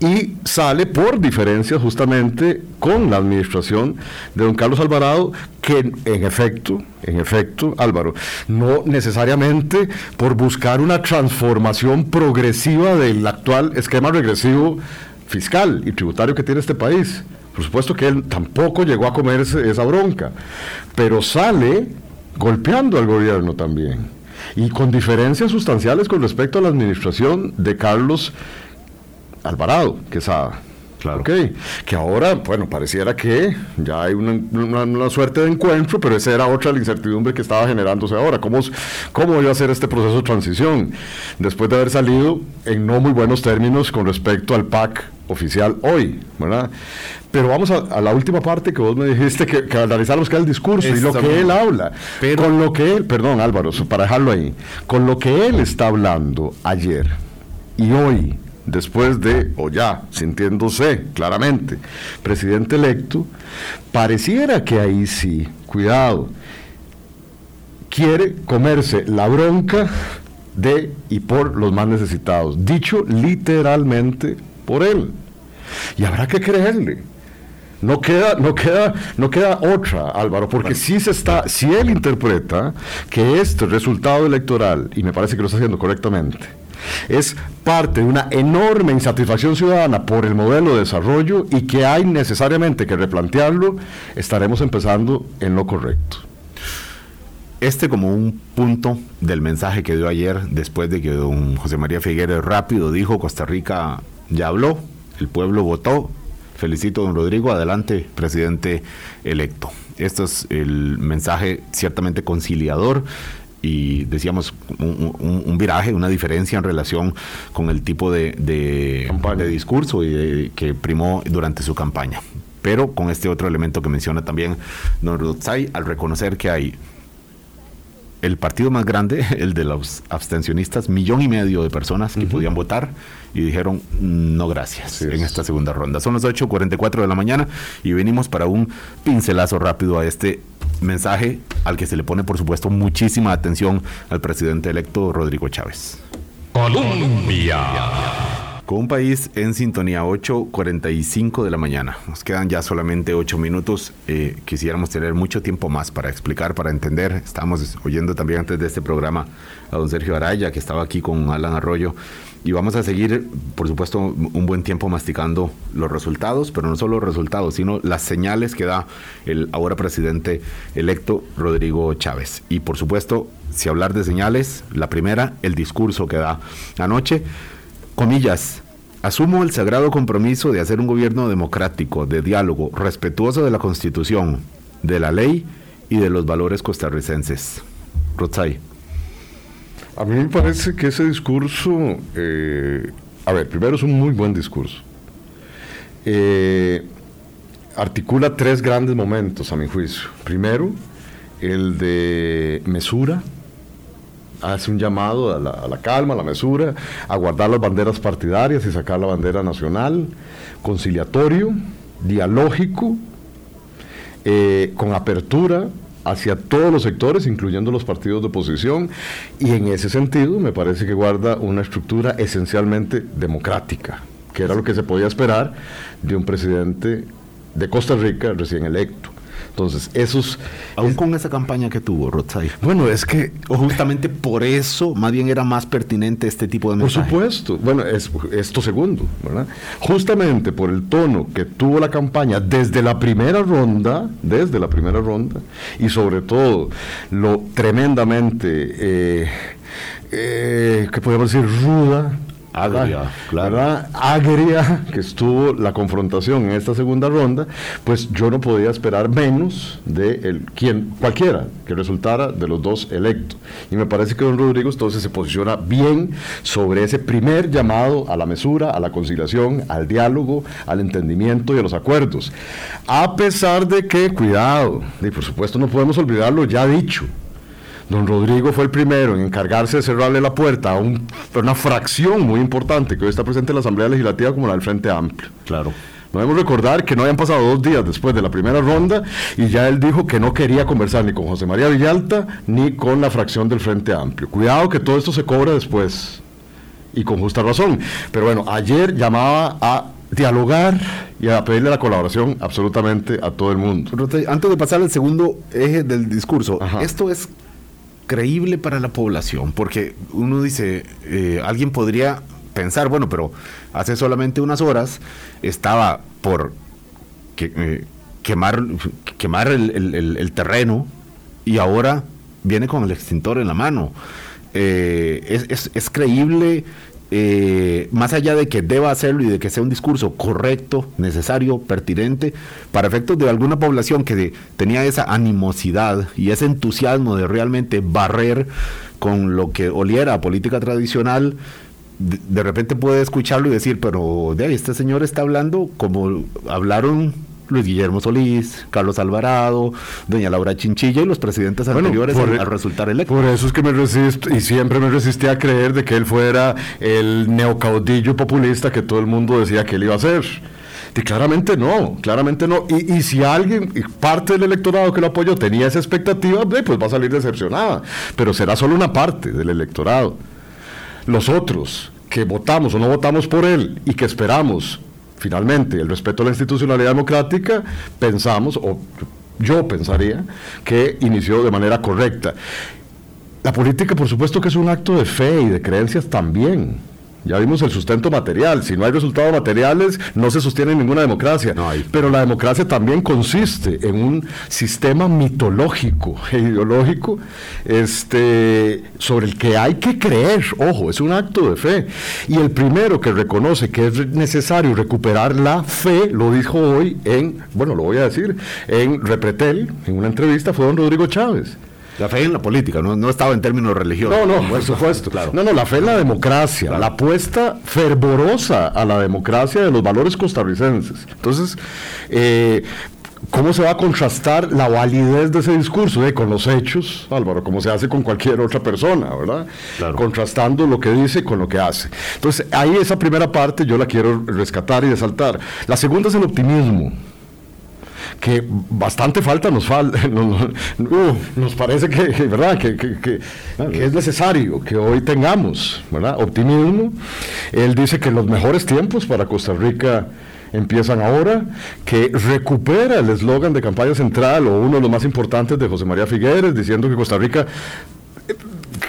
Y sale por diferencia justamente con la administración de don Carlos Alvarado, que en efecto, en efecto, Álvaro, no necesariamente por buscar una transformación progresiva del actual esquema regresivo fiscal y tributario que tiene este país. Por supuesto que él tampoco llegó a comerse esa bronca, pero sale golpeando al gobierno también y con diferencias sustanciales con respecto a la administración de Carlos Alvarado Quesada. Claro. Okay. Que ahora, bueno, pareciera que ya hay una, suerte de encuentro, pero esa era otra la incertidumbre que estaba generándose ahora. ¿Cómo, ¿Cómo iba a ser este proceso de transición? Después de haber salido en no muy buenos términos con respecto al PAC oficial hoy, ¿verdad? Pero vamos a, la última parte que vos me dijiste que, que analizamos que es el discurso y lo que él habla. Pero, con lo que él, perdón Álvaro, para dejarlo ahí, con lo que él está hablando ayer y hoy, después de, o ya, sintiéndose claramente, presidente electo, pareciera que ahí sí, cuidado, quiere comerse la bronca de y por los más necesitados, dicho literalmente por él. Y habrá que creerle. No queda, no queda, no queda otra, Álvaro, porque si se está, si él interpreta que este resultado electoral, y me parece que lo está haciendo correctamente, es parte de una enorme insatisfacción ciudadana por el modelo de desarrollo y que hay necesariamente que replantearlo, estaremos empezando en lo correcto. este como un punto del mensaje que dio ayer después de que don José María Figueres rápido dijo Costa Rica ya habló, el pueblo votó, felicito don Rodrigo, adelante presidente electo. Esto es el mensaje ciertamente conciliador y decíamos un, viraje, una diferencia en relación con el tipo de, de, discurso y que primó durante su campaña. Pero con este otro elemento que menciona también Don Rodzai, al reconocer que hay el partido más grande, (laughs) el de los abstencionistas, millón y medio de personas que podían votar y dijeron no gracias en esta segunda ronda. Son las 8.44 de la mañana y venimos para un pincelazo rápido a este mensaje al que se le pone por supuesto muchísima atención al presidente electo Rodrigo Chávez. Colombia. Con un país en sintonía 8.45 de la mañana. Nos quedan ya solamente 8 minutos. Eh, quisiéramos tener mucho tiempo más para explicar, para entender. Estábamos oyendo también antes de este programa a don Sergio Araya, que estaba aquí con Alan Arroyo. Y vamos a seguir, por supuesto, un buen tiempo masticando los resultados, pero no solo los resultados, sino las señales que da el ahora presidente electo Rodrigo Chávez. Y por supuesto, si hablar de señales, la primera, el discurso que da anoche comillas, asumo el sagrado compromiso de hacer un gobierno democrático, de diálogo, respetuoso de la Constitución, de la ley y de los valores costarricenses. Rotzai. A mí me parece que ese discurso, eh, a ver, primero es un muy buen discurso. Eh, articula tres grandes momentos, a mi juicio. Primero, el de mesura, hace un llamado a la, calma, a la mesura, a guardar las banderas partidarias y sacar la bandera nacional, conciliatorio, dialógico, eh, con apertura hacia todos los sectores, incluyendo los partidos de oposición, y en ese sentido me parece que guarda una estructura esencialmente democrática, que era lo que se podía esperar de un presidente de Costa Rica recién electo. Entonces, esos... Aún con esa campaña que tuvo Rotzai. Bueno, es que... O justamente por eso, más bien era más pertinente este tipo de mensaje. Por supuesto. Bueno, es, esto segundo, ¿verdad? Justamente por el tono que tuvo la campaña desde la primera ronda, desde la primera ronda, y sobre todo lo tremendamente... Eh, eh, ¿qué podemos decir? ruda agria, claro. agria que estuvo la confrontación en esta segunda ronda, pues yo no podía esperar menos de el, quien, cualquiera que resultara de los dos electos. Y me parece que don Rodrigo entonces se posiciona bien sobre ese primer llamado a la mesura, a la conciliación, al diálogo, al entendimiento y a los acuerdos. A pesar de que, cuidado, y por supuesto no podemos olvidarlo ya dicho, Don Rodrigo fue el primero en encargarse de cerrarle la puerta a, una fracción muy importante que hoy está presente en la Asamblea Legislativa como la del Frente Amplio. Claro. No debemos recordar que no habían pasado dos días después de la primera ronda y ya él dijo que no quería conversar ni con José María Villalta ni con la fracción del Frente Amplio. Cuidado que todo esto se cobra después y con justa razón. Pero bueno, ayer llamaba a dialogar y a pedirle la colaboración absolutamente a todo el mundo. Antes de pasar al segundo eje del discurso, esto es creíble para la población, porque uno dice, eh, alguien podría pensar, bueno, pero hace solamente unas horas estaba por eh, quemar, quemar el, terreno y ahora viene con el extintor en la mano. Eh, es, es, creíble eh, más allá de que deba hacerlo y de que sea un discurso correcto, necesario, pertinente, para efectos de alguna población que tenía esa animosidad y ese entusiasmo de realmente barrer con lo que oliera a política tradicional, de, repente puede escucharlo y decir, pero de ahí, este señor está hablando como hablaron Luis Guillermo Solís, Carlos Alvarado, doña Laura Chinchilla y los presidentes anteriores al, e- resultar electo. Por eso es que me resisto y siempre me resistí a creer de que él fuera el neocaudillo populista que todo el mundo decía que él iba a ser. Y claramente no, claramente no. Y, si alguien, parte del electorado que lo apoyó tenía esa expectativa, pues va a salir decepcionada. Pero será solo una parte del electorado. Los otros que votamos o no votamos por él y que esperamos finalmente el respeto a la institucionalidad democrática, pensamos, o yo pensaría, que inició de manera correcta. La política, por supuesto que es un acto de fe y de creencias también. Ya vimos el sustento material. Si no hay resultados materiales, no se sostiene ninguna democracia. Pero la democracia también consiste en un sistema mitológico e (laughs) ideológico este, sobre el que hay que creer. Ojo, es un acto de fe. Y el primero que reconoce que es necesario recuperar la fe, lo dijo hoy en, bueno, lo voy a decir, en Repretel, en una entrevista, fue don Rodrigo Chávez. La fe en la política, no, estaba en términos religiosos. No, no, por supuesto. Claro. No, no, la fe en la democracia, la apuesta fervorosa a la democracia de los valores costarricenses. Entonces, eh, ¿Cómo se va a contrastar la validez de ese discurso eh, con los hechos, Álvaro, como se hace con cualquier otra persona, ¿verdad? Contrastando lo que dice con lo que hace. Entonces, ahí esa primera parte yo la quiero rescatar y resaltar. La segunda es el optimismo que bastante falta nos falta, (laughs) uh, nos, parece que, ¿verdad? Que, es necesario que hoy tengamos ¿verdad? optimismo. Él dice que los mejores tiempos para Costa Rica empiezan ahora, que recupera el eslogan de campaña central o uno de los más importantes de José María Figueres, diciendo que Costa Rica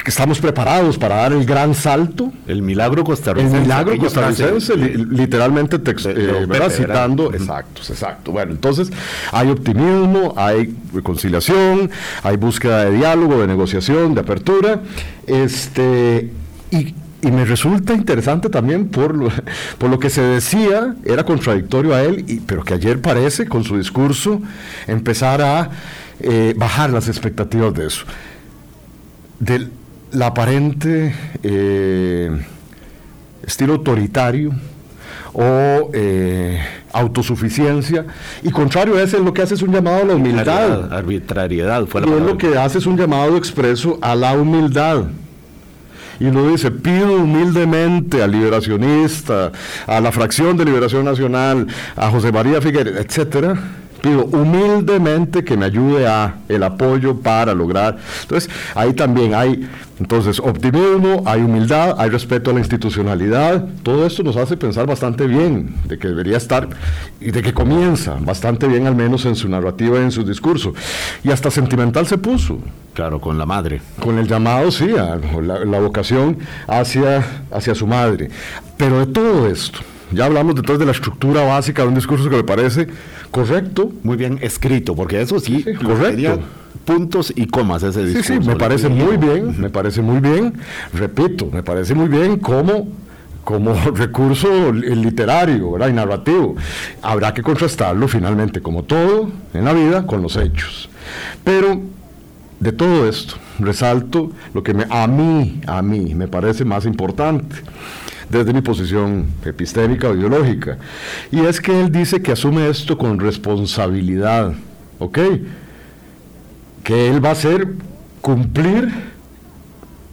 estamos preparados para dar el gran salto. El milagro costarricense. El milagro costarricense, literalmente eh, citando. Exacto, exacto. Bueno, entonces hay optimismo, hay reconciliación, hay búsqueda de diálogo, de negociación, de apertura. Este, y, me resulta interesante también por lo, (laughs) por lo que se decía, era contradictorio a él, y, pero que ayer parece, con su discurso, empezar a eh, bajar las expectativas de eso. Del, la aparente eh, estilo autoritario o eh, autosuficiencia y contrario a eso lo que hace es un llamado a la humildad. Arbitrariedad fue la y lo que hace es un llamado expreso a la humildad. Y lo dice, pido humildemente al liberacionista, a la fracción de Liberación Nacional, a José María Figueres, etcétera, pido humildemente que me ayude a el apoyo para lograr. Entonces, ahí también hay entonces optimismo, hay humildad, hay respeto a la institucionalidad. Todo esto nos hace pensar bastante bien de que debería estar y de que comienza bastante bien al menos en su narrativa y en su discurso. Y hasta sentimental se puso. Claro, con la madre. Con el llamado, sí, a la, la vocación hacia, hacia su madre. Pero de todo esto, ya hablamos detrás de la estructura básica de un discurso que me parece correcto. Muy bien escrito, porque eso sí, correcto. Puntos y comas ese discurso. Sí, sí, me parece muy bien, me parece muy bien. Repito, me parece muy bien como como (laughs) recurso literario y narrativo. Habrá que contrastarlo finalmente, como todo en la vida, con los hechos. Pero de todo esto, resalto lo que me, a mí, a mí, me parece más importante desde mi posición epistémica o ideológica. Y es que él dice que asume esto con responsabilidad, ¿ok? Que él va a hacer cumplir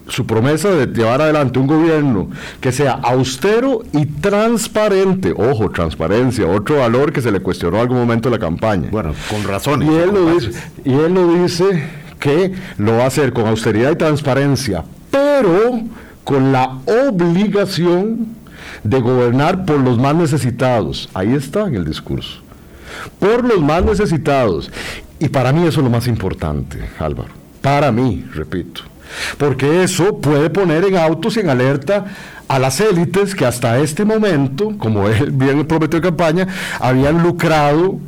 su promesa de llevar adelante un gobierno que sea austero y transparente. Ojo, transparencia, otro valor que se le cuestionó en algún momento de la campaña. Bueno, con razones. Y él, lo dice, y él lo dice que lo va a hacer con austeridad y transparencia, pero con la obligación de gobernar por los más necesitados. Ahí está en el discurso. Por los más necesitados. Y para mí eso es lo más importante, Álvaro. Para mí, repito. Porque eso puede poner en autos y en alerta a las élites que hasta este momento, como él bien prometió en campaña, habían lucrado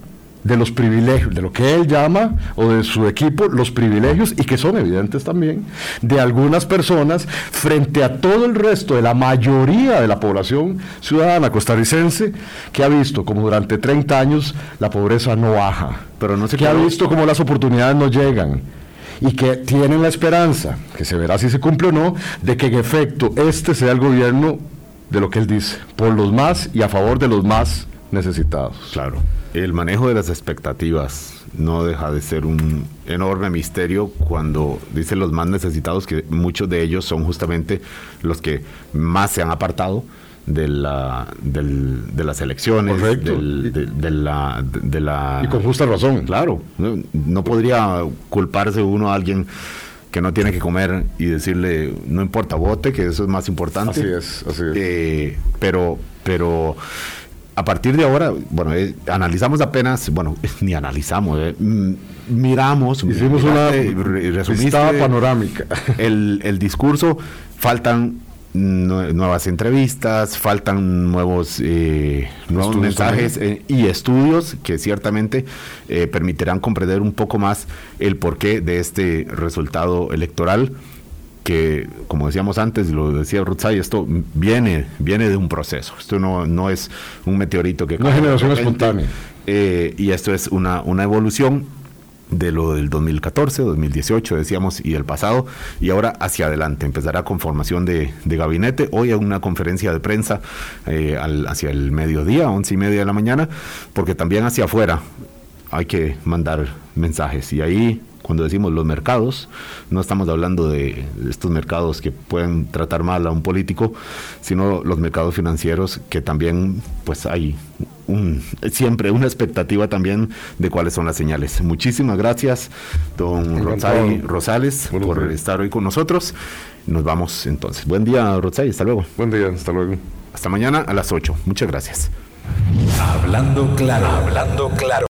de los privilegios, de lo que él llama, o de su equipo, los privilegios, y que son evidentes también, de algunas personas frente a todo el resto de la mayoría de la población ciudadana costarricense, que ha visto como durante 30 años la pobreza no baja, pero no se que ha visto como las oportunidades no llegan y que tienen la esperanza, que se verá si se cumple o no, de que en efecto este sea el gobierno de lo que él dice, por los más y a favor de los más necesitados. Claro. El manejo de las expectativas no deja de ser un enorme misterio cuando dicen los más necesitados que muchos de ellos son justamente los que más se han apartado de la de las elecciones de, la, de la y con justa razón. Claro no, podría culparse uno a alguien que no tiene que comer y decirle no importa vote que eso es más importante. Así es así es. Eh, pero pero a partir de ahora, bueno, eh, analizamos apenas, bueno, (laughs) ni analizamos, eh, mm, miramos, hicimos una resumida panorámica. (laughs) El, el discurso, faltan nuevas entrevistas, faltan nuevos, eh, nuevos mensajes eh, y estudios que ciertamente eh, permitirán comprender un poco más el porqué de este resultado electoral que, como decíamos antes, lo decía Rutzay, esto viene, viene de un proceso. Esto no, no es un meteorito que... Una generación espontánea. y esto es una, una evolución de lo del 2014, 2018, decíamos, y el pasado, y ahora hacia adelante. Empezará con formación de, gabinete. Hoy hay una conferencia de prensa eh, hacia el mediodía, once y media de la mañana, porque también hacia afuera hay que mandar mensajes. Y ahí cuando decimos los mercados, no estamos hablando de estos mercados que pueden tratar mal a un político, sino los mercados financieros que también pues hay un, siempre una expectativa también de cuáles son las señales. Muchísimas gracias, don Rosay Rosales, por estar hoy con nosotros. Nos vamos entonces. Buen día, Rosay, hasta luego. Buen día, hasta luego. Hasta mañana a las 8. Muchas gracias. Hablando claro, hablando claro.